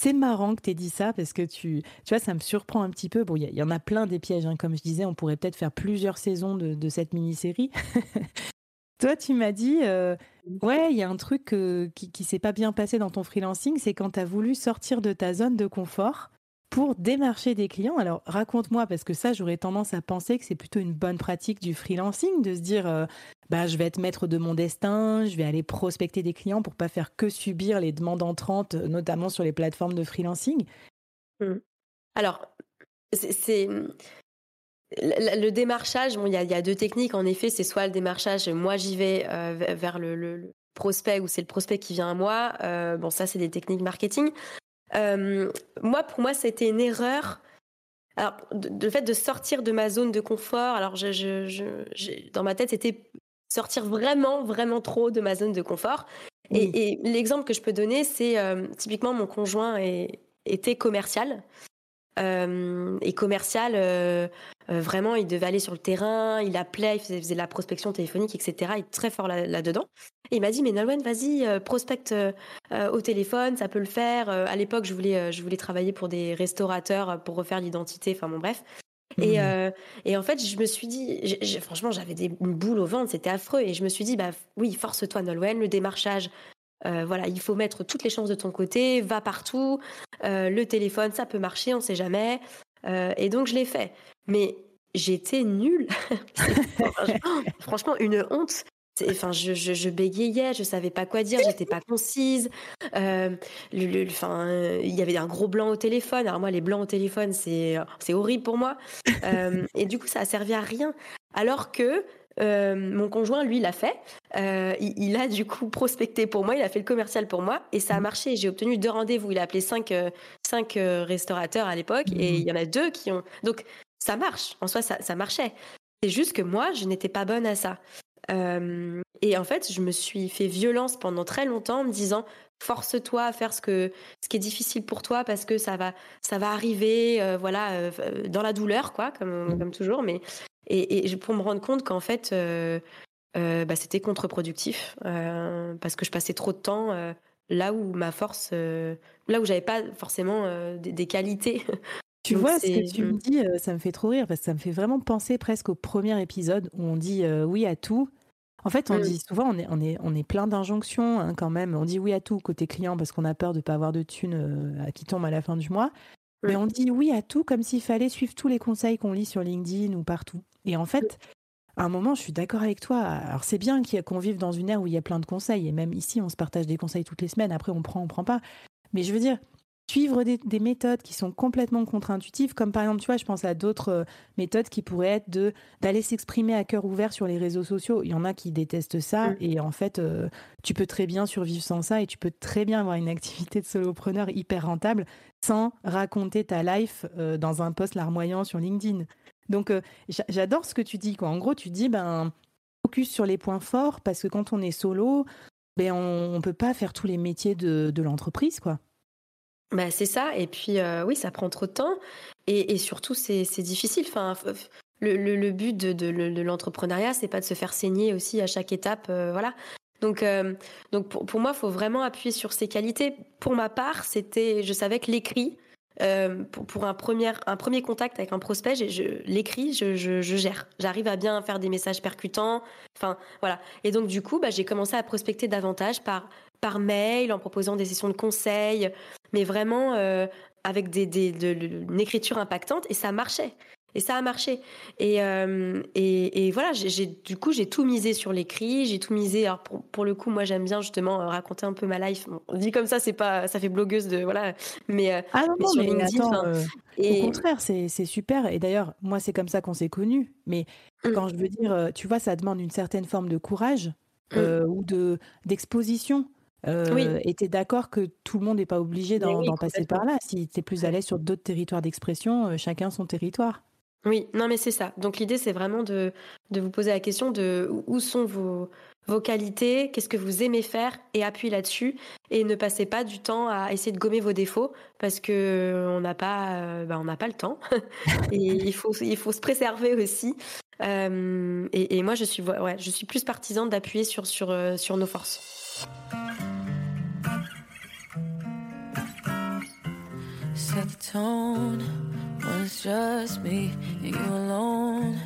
c'est marrant que tu aies dit ça parce que tu, tu vois, ça me surprend un petit peu. Bon, il y, en a plein des pièges, hein. comme je disais, on pourrait peut-être faire plusieurs saisons de, cette mini-série. Toi, tu m'as dit, euh, ouais, il y a un truc euh, qui, qui s'est pas bien passé dans ton freelancing, c'est quand tu as voulu sortir de ta zone de confort pour démarcher des clients. Alors raconte-moi, parce que ça, j'aurais tendance à penser que c'est plutôt une bonne pratique du freelancing, de se dire, euh, bah, je vais être maître de mon destin, je vais aller prospecter des clients pour pas faire que subir les demandes entrantes, notamment sur les plateformes de freelancing. Mmh. Alors, c'est... Le démarchage, il y, a deux techniques. En effet, c'est soit le démarchage, moi j'y vais euh, vers le, prospect ou c'est le prospect qui vient à moi. Euh, bon, ça, c'est des techniques marketing. Euh, moi, pour moi, c'était une erreur. Alors, le fait de sortir de ma zone de confort, alors je, je, dans ma tête, c'était sortir vraiment, vraiment trop de ma zone de confort. Et, l'exemple que je peux donner, c'est euh, typiquement mon conjoint était commercial. Euh, et commercial, euh, euh, vraiment, il devait aller sur le terrain, il appelait, il faisait, de la prospection téléphonique, etc. Il est très fort là-dedans. et il m'a dit, mais Nolwenn, vas-y, prospecte au téléphone, ça peut le faire. à l'époque, je voulais, je voulais travailler pour des restaurateurs pour refaire l'identité, enfin bon, bref. Et, mmh. et, en fait, je me suis dit, franchement, j'avais des boules au ventre, c'était affreux. Et je me suis dit, bah oui, force-toi, Nolwenn, le démarchage, euh, voilà, il faut mettre toutes les chances de ton côté, va partout. Euh, le téléphone, ça peut marcher, on ne sait jamais. Euh, et donc je l'ai fait. Mais j'étais nulle. franchement, une honte. Enfin, je, je, bégayais, je savais pas quoi dire, j'étais pas concise. il y avait un gros blanc au téléphone. Alors moi, les blancs au téléphone, c'est c'est horrible pour moi. et du coup, ça a servi à rien. Alors que euh, mon conjoint, lui, l'a fait. Euh, il, a du coup prospecté pour moi, il a fait le commercial pour moi et ça a mmh. marché. J'ai obtenu deux rendez-vous. Il a appelé cinq, euh, cinq restaurateurs à l'époque et mmh. il y en a deux qui ont. Donc ça marche. En soi, ça, marchait. C'est juste que moi, je n'étais pas bonne à ça. et en fait, je me suis fait violence pendant très longtemps en me disant force-toi à faire ce que ce qui est difficile pour toi parce que ça va ça va arriver voilà dans la douleur quoi comme mmh. comme toujours mais et, pour me rendre compte qu'en fait, euh, euh, bah, c'était contre-productif euh, parce que je passais trop de temps là où ma force, là où j'avais pas forcément des, qualités. Tu vois, ce que tu me mmh. dis, ça me fait trop rire parce que ça me fait vraiment penser presque au premier épisode où on dit oui à tout. En fait, on mmh. dit souvent, on est, on est, on est plein d'injonctions hein, quand même. On dit oui à tout côté client parce qu'on a peur de ne pas avoir de thunes qui tombe à la fin du mois. Mais on dit oui à tout comme s'il fallait suivre tous les conseils qu'on lit sur LinkedIn ou partout. Et en fait, à un moment, je suis d'accord avec toi. Alors, c'est bien qu'on vive dans une ère où il y a plein de conseils. Et même ici, on se partage des conseils toutes les semaines. Après, on prend, on prend pas. Mais je veux dire, suivre des, méthodes qui sont complètement contre-intuitives, comme par exemple, tu vois, je pense à d'autres euh, méthodes qui pourraient être de d'aller s'exprimer à cœur ouvert sur les réseaux sociaux. Il y en a qui détestent ça, mm. et en fait, euh, tu peux très bien survivre sans ça, et tu peux très bien avoir une activité de solopreneur hyper rentable sans raconter ta life euh, dans un post larmoyant sur LinkedIn. Donc, j'adore ce que tu dis. Quoi. En gros, tu dis, ben, focus sur les points forts, parce que quand on est solo, ben, on ne peut pas faire tous les métiers de, de l'entreprise, quoi. Bah, c'est ça. Et puis, euh, oui, ça prend trop de temps. Et, surtout, c'est difficile. Enfin, le, le, but de, de, de l'entrepreneuriat, c'est pas de se faire saigner aussi à chaque étape. Euh, voilà. Donc, euh, donc pour, pour, moi, il faut vraiment appuyer sur ses qualités. Pour ma part, c'était, je savais que l'écrit, pour, un, premier, un premier contact avec un prospect, l'écrit, je, je, gère. J'arrive à bien faire des messages percutants. Enfin, voilà. Et donc, du coup, bah, j'ai commencé à prospecter davantage par, par mail, en proposant des sessions de conseil, mais vraiment avec des, des, une écriture impactante. Et ça marchait. Et ça a marché. Et, euh, et, et, voilà, j'ai, du coup, j'ai tout misé sur l'écrit, j'ai tout misé. Alors pour, pour, le coup, moi, j'aime bien justement euh, raconter un peu ma life. on dit comme ça, c'est pas, ça fait blogueuse de voilà. Mais, euh, ah non, sur LinkedIn, et... au contraire, c'est, super. Et d'ailleurs, moi, c'est comme ça qu'on s'est connus. Mais mmh. quand je veux dire, tu vois, ça demande une certaine forme de courage mmh. ou de d'exposition. oui. Et tu es d'accord que tout le monde n'est pas obligé d'en, passer par là. Si tu es plus à l'aise sur d'autres territoires d'expression, chacun son territoire. Oui, non mais c'est ça. Donc l'idée c'est vraiment de, de vous poser la question de où sont vos, vos qualités, qu'est-ce que vous aimez faire et appuyer là-dessus et ne passez pas du temps à essayer de gommer vos défauts parce que on n'a pas bah, on n'a pas le temps et il faut il faut se préserver aussi. Euh, et, moi je suis ouais, je suis plus partisane d'appuyer sur sur euh, sur nos forces. It's just me and you alone,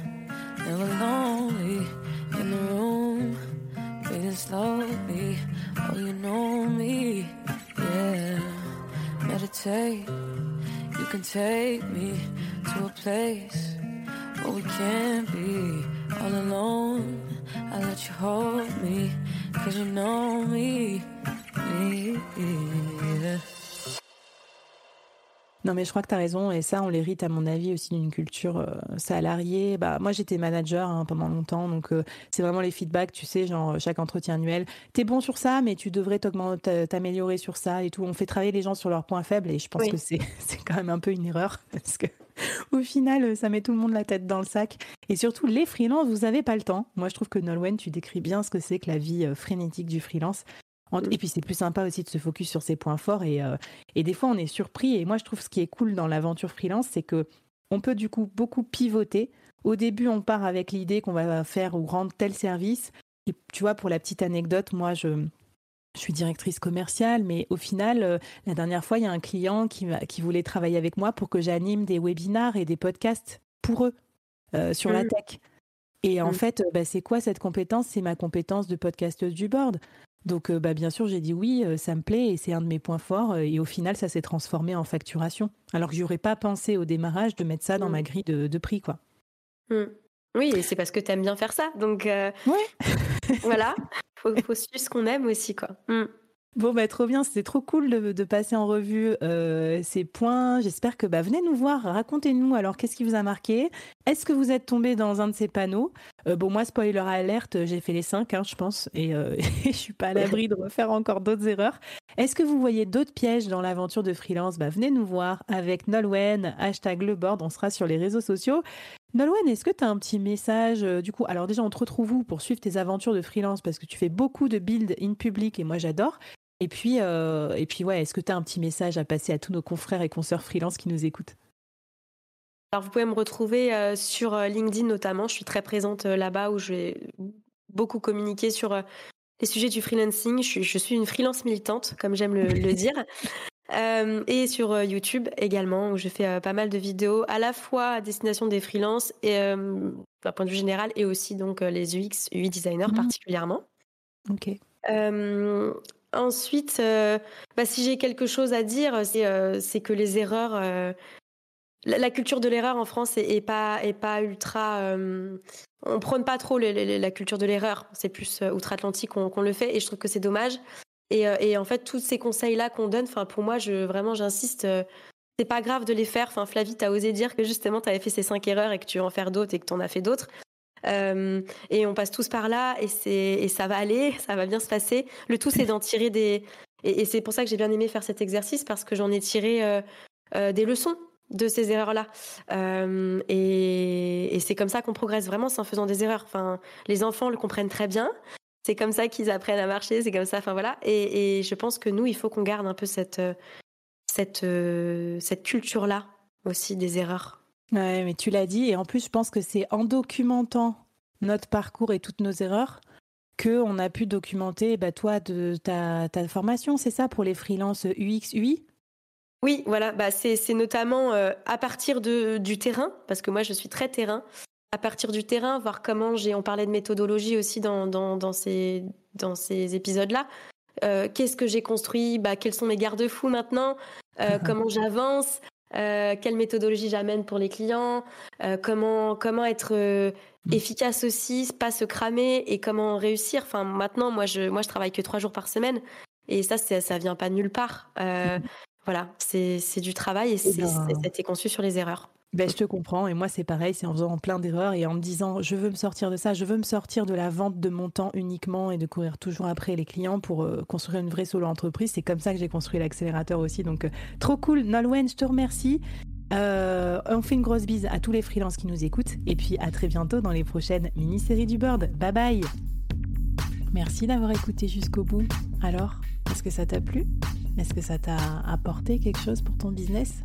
never lonely in the room, breathing slowly. Oh, you know me, yeah. Meditate, you can take me to a place where we can't be all alone. I let you hold me, cause you know me, me, yeah. Non, mais je crois que tu as raison. Et ça, on l'hérite, à mon avis, aussi d'une culture euh, salariée. Bah, moi, j'étais manager hein, pendant longtemps. Donc, euh, c'est vraiment les feedbacks, tu sais, genre chaque entretien annuel. Tu es bon sur ça, mais tu devrais t'améliorer sur ça et tout. On fait travailler les gens sur leurs points faibles. Et je pense que c'est quand même un peu une erreur. Parce que au final, ça met tout le monde la tête dans le sac. Et surtout, les freelances, vous n'avez pas le temps. Moi, je trouve que Nolwenn, tu décris bien ce que c'est que la vie euh, frénétique du freelance. Mm. Et puis c'est plus sympa aussi de se focus sur ses points forts et, euh, et des fois on est surpris. Et moi je trouve ce qui est cool dans l'aventure freelance, c'est que on peut du coup beaucoup pivoter. Au début on part avec l'idée qu'on va faire ou rendre tel service. Et tu vois pour la petite anecdote, moi je je suis directrice commerciale, mais au final, euh, la dernière fois, il y a un client qui, qui voulait travailler avec moi pour que j'anime des webinars et des podcasts pour eux euh, sur la mm. tech. Et en mm. fait, bah, c'est quoi cette compétence? C'est ma compétence de podcasteuse du board. Donc, euh, bah, bien sûr, j'ai dit oui, euh, ça me plaît et c'est un de mes points forts. Euh, et au final, ça s'est transformé en facturation. Alors que j'aurais pas pensé au démarrage de mettre ça dans mmh. ma grille de, prix, quoi. Mmh. Oui, et c'est parce que tu aimes bien faire ça. Donc, voilà, faut, faut suivre ce qu'on aime aussi, quoi. Mmh. Bon, bah, trop bien, c'était trop cool de, passer en revue euh, ces points. J'espère que bah, venez nous voir, racontez-nous alors qu'est-ce qui vous a marqué. Est-ce que vous êtes tombé dans un de ces panneaux? Euh, Bon, moi, spoiler alerte, j'ai fait les cinq, hein, je pense, et, euh, je suis pas à l'abri de refaire encore d'autres erreurs. Est-ce que vous voyez d'autres pièges dans l'aventure de freelance? Bah, Venez nous voir avec Nolwenn, hashtag le board, on sera sur les réseaux sociaux. Nolwenn, est-ce que tu as un petit message du coup Alors déjà, on te retrouve où pour suivre tes aventures de freelance? Parce que tu fais beaucoup de build in public et moi j'adore. Et puis, euh, et puis ouais, est-ce que tu as un petit message à passer à tous nos confrères et consoeurs freelance qui nous écoutent? Alors, vous pouvez me retrouver euh, sur euh, LinkedIn notamment. Je suis très présente là-bas où je vais beaucoup communiquer sur les sujets du freelancing. Je suis, une freelance militante, comme j'aime le, dire. et sur YouTube également, où je fais pas mal de vidéos à la fois à destination des freelances et d'un point de vue général, et aussi donc les UX, UI designers mmh. particulièrement. Ok. Ensuite, euh, bah, si j'ai quelque chose à dire, c'est euh, que les erreurs, euh, la, culture de l'erreur en France est, pas ultra. on prône pas trop la culture de l'erreur. C'est plus outre-Atlantique qu'on le fait, et je trouve que c'est dommage. Et, en fait, tous ces conseils-là qu'on donne, pour moi, je vraiment j'insiste. c'est pas grave de les faire. Enfin, Flavie, t'as osé dire que justement, tu avais fait ces cinq erreurs et que tu en faire d'autres et que tu en as fait d'autres. Euh, et on passe tous par là et, et ça va aller, ça va bien se passer. Le tout, c'est d'en tirer des. Et, c'est pour ça que j'ai bien aimé faire cet exercice parce que j'en ai tiré euh, euh, des leçons de ces erreurs-là. et, et c'est comme ça qu'on progresse vraiment, c'est en faisant des erreurs. Enfin, les enfants le comprennent très bien. C'est comme ça qu'ils apprennent à marcher, c'est comme ça. Enfin voilà. Et, et, je pense que nous, il faut qu'on garde un peu cette cette cette culture-là aussi des erreurs. Ouais, mais tu l'as dit, et en plus, je pense que c'est en documentant notre parcours et toutes nos erreurs que on a pu documenter, bah, toi, de ta, ta formation, c'est ça, pour les freelances UX, UI Oui, voilà, bah c'est notamment à partir de, du terrain, parce que moi je suis très terrain, à partir du terrain, voir comment j'ai, on parlait de méthodologie aussi dans, dans, dans ces, dans ces épisodes-là, qu'est-ce que j'ai construit, bah, quels sont mes garde-fous maintenant, comment j'avance, euh, quelle méthodologie j'amène pour les clients, euh, comment comment être euh, mm. efficace aussi, pas se cramer et comment réussir. Enfin, maintenant, moi, je moi, je travaille que trois jours par semaine et ça, ça vient pas nulle part. Mm. Voilà, c'est du travail et, et ben, ça a été conçu sur les erreurs. Ben, je te comprends. Et moi, c'est pareil, c'est en faisant plein d'erreurs et en me disant, je veux me sortir de ça, je veux me sortir de la vente de mon temps uniquement et de courir toujours après les clients pour euh, construire une vraie solo entreprise. C'est comme ça que j'ai construit l'accélérateur aussi. Donc, euh, trop cool. Nolwenn, je te remercie. Euh, on fait une grosse bise à tous les freelances qui nous écoutent. Et puis, à très bientôt dans les prochaines mini-séries du Bird. Bye bye. Merci d'avoir écouté jusqu'au bout. Alors, est-ce que ça t'a plu? Est-ce que ça t'a apporté quelque chose pour ton business?